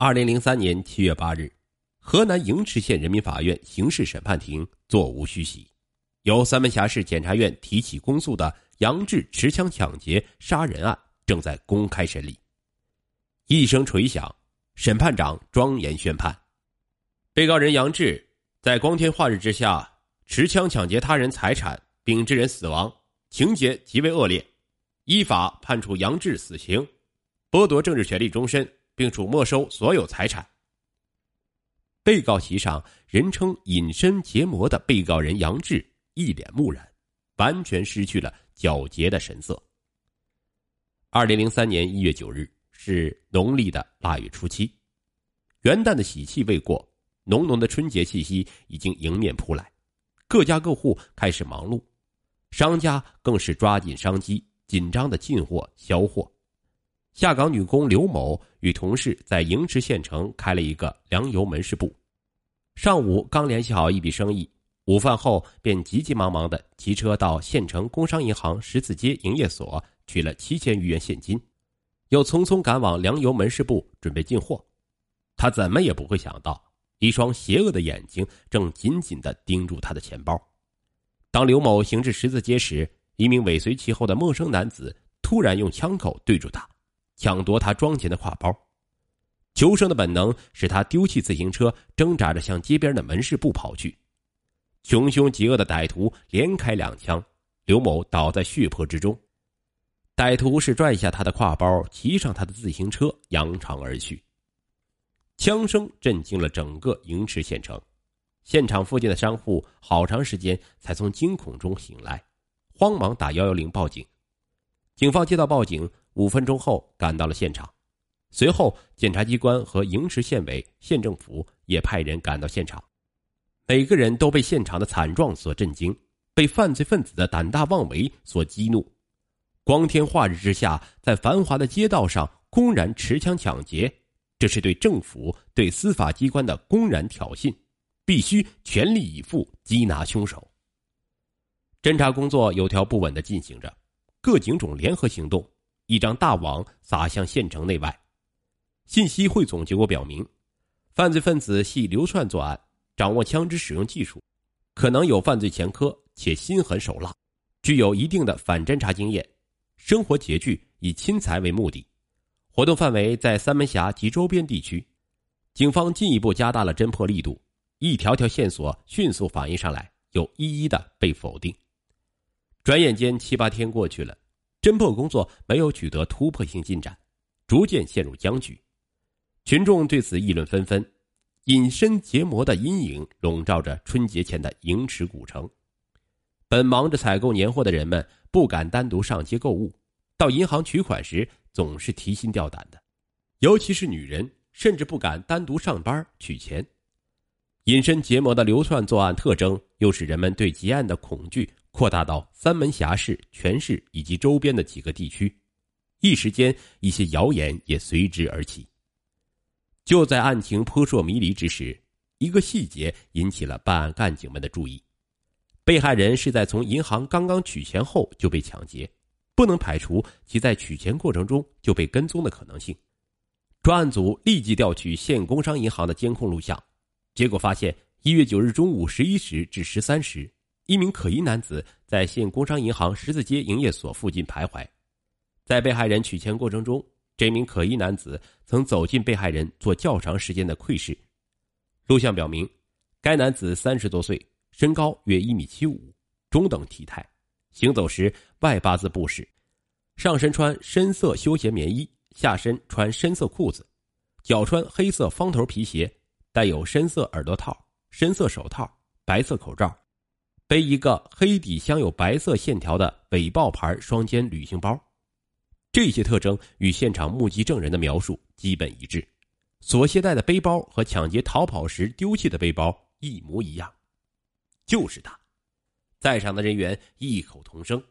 二零零三年七月八日，河南营池县人民法院刑事审判庭座无虚席，由三门峡市检察院提起公诉的杨志持枪抢劫杀人案正在公开审理。一声锤响，审判长庄严宣判：被告人杨志在光天化日之下持枪抢劫他人财产，并致人死亡，情节极为恶劣，依法判处杨志死刑。剥夺政治权利终身，并处没收所有财产。被告席上，人称“隐身结魔”的被告人杨志一脸木然，完全失去了皎洁的神色。二零零三年一月九日是农历的腊月初七，元旦的喜气未过，浓浓的春节气息已经迎面扑来，各家各户开始忙碌，商家更是抓紧商机，紧张的进货销货。下岗女工刘某与同事在营池县城开了一个粮油门市部，上午刚联系好一笔生意，午饭后便急急忙忙的骑车到县城工商银行十字街营业所取了七千余元现金，又匆匆赶往粮油门市部准备进货。他怎么也不会想到，一双邪恶的眼睛正紧紧的盯住他的钱包。当刘某行至十字街时，一名尾随其后的陌生男子突然用枪口对住他。抢夺他装钱的挎包，求生的本能使他丢弃自行车，挣扎着向街边的门市部跑去。穷凶极恶的歹徒连开两枪，刘某倒在血泊之中。歹徒是拽下他的挎包，骑上他的自行车，扬长而去。枪声震惊了整个营池县城，现场附近的商户好长时间才从惊恐中醒来，慌忙打幺幺零报警。警方接到报警。五分钟后赶到了现场，随后检察机关和营池县委、县政府也派人赶到现场，每个人都被现场的惨状所震惊，被犯罪分子的胆大妄为所激怒。光天化日之下，在繁华的街道上公然持枪抢劫，这是对政府、对司法机关的公然挑衅，必须全力以赴缉拿凶手。侦查工作有条不紊的进行着，各警种联合行动。一张大网撒向县城内外，信息汇总结果表明，犯罪分子系流窜作案，掌握枪支使用技术，可能有犯罪前科，且心狠手辣，具有一定的反侦查经验，生活拮据，以侵财为目的，活动范围在三门峡及周边地区。警方进一步加大了侦破力度，一条条线索迅速反映上来，又一一的被否定。转眼间七八天过去了。侦破工作没有取得突破性进展，逐渐陷入僵局。群众对此议论纷纷，隐身结魔的阴影笼罩着春节前的营池古城。本忙着采购年货的人们不敢单独上街购物，到银行取款时总是提心吊胆的，尤其是女人，甚至不敢单独上班取钱。隐身结魔的流窜作案特征，又使人们对结案的恐惧。扩大到三门峡市全市以及周边的几个地区，一时间一些谣言也随之而起。就在案情扑朔迷离之时，一个细节引起了办案干警们的注意：被害人是在从银行刚刚取钱后就被抢劫，不能排除其在取钱过程中就被跟踪的可能性。专案组立即调取县工商银行的监控录像，结果发现，一月九日中午十一时至十三时。一名可疑男子在县工商银行十字街营业所附近徘徊，在被害人取钱过程中，这名可疑男子曾走进被害人做较长时间的窥视。录像表明，该男子三十多岁，身高约一米七五，中等体态，行走时外八字步式，上身穿深色休闲棉衣，下身穿深色裤子，脚穿黑色方头皮鞋，带有深色耳朵套、深色手套、白色口罩。背一个黑底镶有白色线条的尾豹牌双肩旅行包，这些特征与现场目击证人的描述基本一致。所携带的背包和抢劫逃跑时丢弃的背包一模一样，就是他。在场的人员异口同声。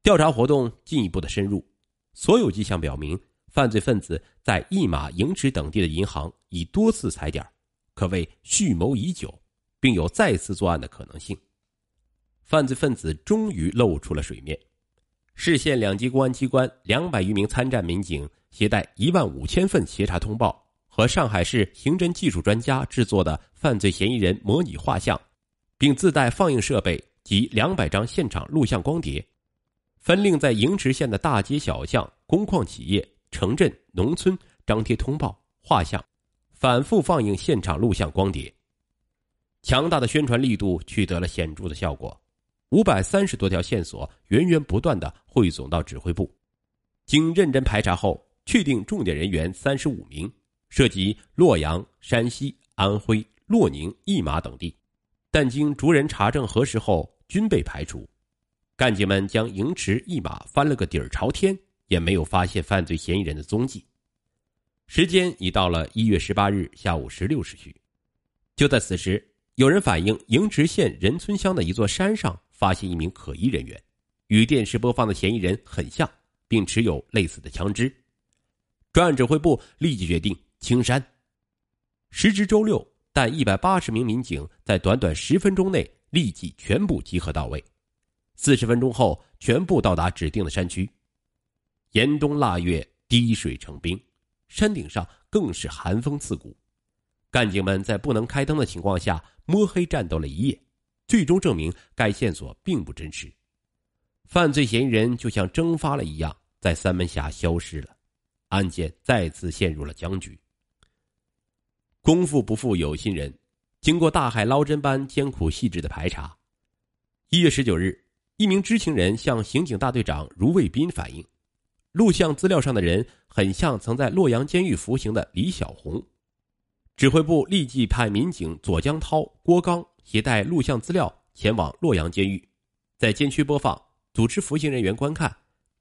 调查活动进一步的深入，所有迹象表明，犯罪分子在一马营池等地的银行已多次踩点，可谓蓄谋已久，并有再次作案的可能性。犯罪分子终于露出了水面，市县两级公安机关两百余名参战民警携带一万五千份协查通报和上海市刑侦技术专家制作的犯罪嫌疑人模拟画像，并自带放映设备及两百张现场录像光碟，分令在营池县的大街小巷、工矿企业、城镇、农村张贴通报、画像，反复放映现场录像光碟。强大的宣传力度取得了显著的效果，五百三十多条线索源源不断的汇总到指挥部，经认真排查后，确定重点人员三十五名。涉及洛阳、山西、安徽、洛宁、义马等地，但经逐人查证核实后，均被排除。干警们将营池、义马翻了个底儿朝天，也没有发现犯罪嫌疑人的踪迹。时间已到了一月十八日下午十六时许，就在此时，有人反映营池县仁村乡的一座山上发现一名可疑人员，与电视播放的嫌疑人很像，并持有类似的枪支。专案指挥部立即决定。青山，时值周六，但一百八十名民警在短短十分钟内立即全部集合到位。四十分钟后，全部到达指定的山区。严冬腊月，滴水成冰，山顶上更是寒风刺骨。干警们在不能开灯的情况下摸黑战斗了一夜，最终证明该线索并不真实。犯罪嫌疑人就像蒸发了一样，在三门峡消失了，案件再次陷入了僵局。功夫不负有心人，经过大海捞针般艰苦细致的排查，一月十九日，一名知情人向刑警大队长卢卫斌反映，录像资料上的人很像曾在洛阳监狱服刑的李小红。指挥部立即派民警左江涛、郭刚携带录像资料前往洛阳监狱，在监区播放，组织服刑人员观看。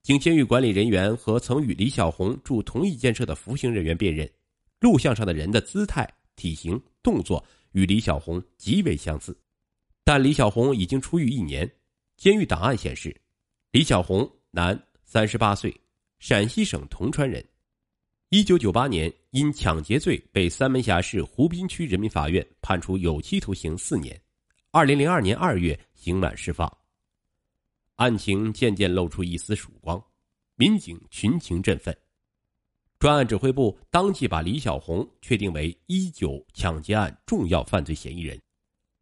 经监狱管理人员和曾与李小红住同一监舍的服刑人员辨认，录像上的人的姿态。体型、动作与李小红极为相似，但李小红已经出狱一年。监狱档案显示，李小红男，三十八岁，陕西省铜川人。一九九八年因抢劫罪被三门峡市湖滨区人民法院判处有期徒刑四年。二零零二年二月刑满释放。案情渐渐露出一丝曙光，民警群情振奋。专案指挥部当即把李小红确定为一九抢劫案重要犯罪嫌疑人，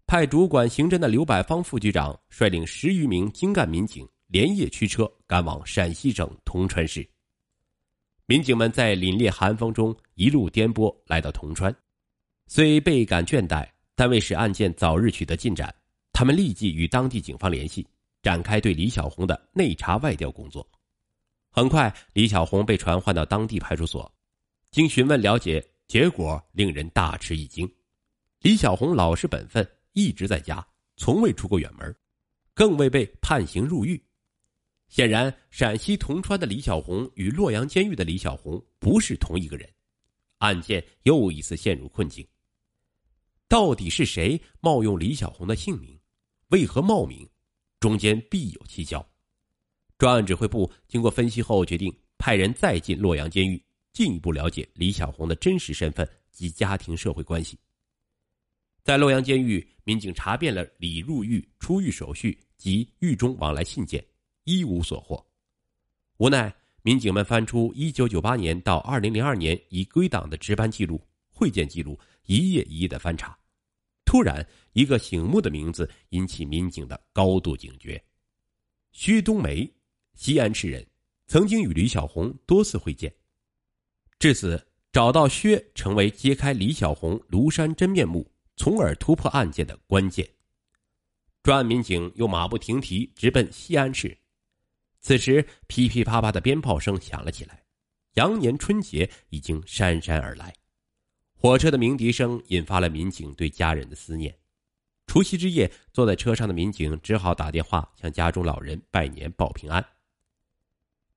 派主管刑侦的刘百芳副局长率领十余名精干民警连夜驱车赶往陕西省铜川市。民警们在凛冽寒风中一路颠簸来到铜川，虽倍感倦怠，但为使案件早日取得进展，他们立即与当地警方联系，展开对李小红的内查外调工作。很快，李小红被传唤到当地派出所。经询问了解，结果令人大吃一惊：李小红老实本分，一直在家，从未出过远门，更未被判刑入狱。显然，陕西铜川的李小红与洛阳监狱的李小红不是同一个人。案件又一次陷入困境。到底是谁冒用李小红的姓名？为何冒名？中间必有蹊跷。专案指挥部经过分析后，决定派人再进洛阳监狱，进一步了解李小红的真实身份及家庭社会关系。在洛阳监狱，民警查遍了李入狱、出狱手续及狱中往来信件，一无所获。无奈，民警们翻出1998年到2002年已归档的值班记录、会见记录，一页一页的翻查。突然，一个醒目的名字引起民警的高度警觉：薛冬梅。西安市人，曾经与李小红多次会见。至此，找到薛成为揭开李小红庐山真面目，从而突破案件的关键。专案民警又马不停蹄直奔西安市。此时，噼噼啪啪的鞭炮声响了起来，羊年春节已经姗姗而来。火车的鸣笛声引发了民警对家人的思念。除夕之夜，坐在车上的民警只好打电话向家中老人拜年报平安。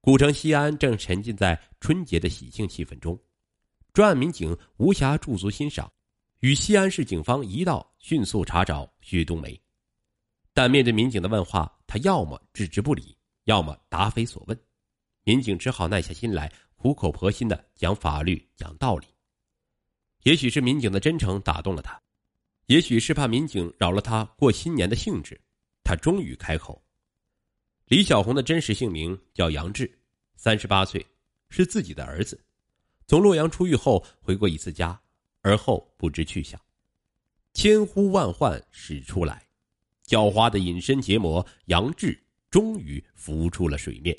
古城西安正沉浸在春节的喜庆气氛中，专案民警无暇驻足欣赏，与西安市警方一道迅速查找徐冬梅。但面对民警的问话，他要么置之不理，要么答非所问。民警只好耐下心来，苦口婆心的讲法律、讲道理。也许是民警的真诚打动了他，也许是怕民警扰了他过新年的兴致，他终于开口。李小红的真实姓名叫杨志，三十八岁，是自己的儿子。从洛阳出狱后回过一次家，而后不知去向。千呼万唤始出来，狡猾的隐身结魔杨志终于浮出了水面。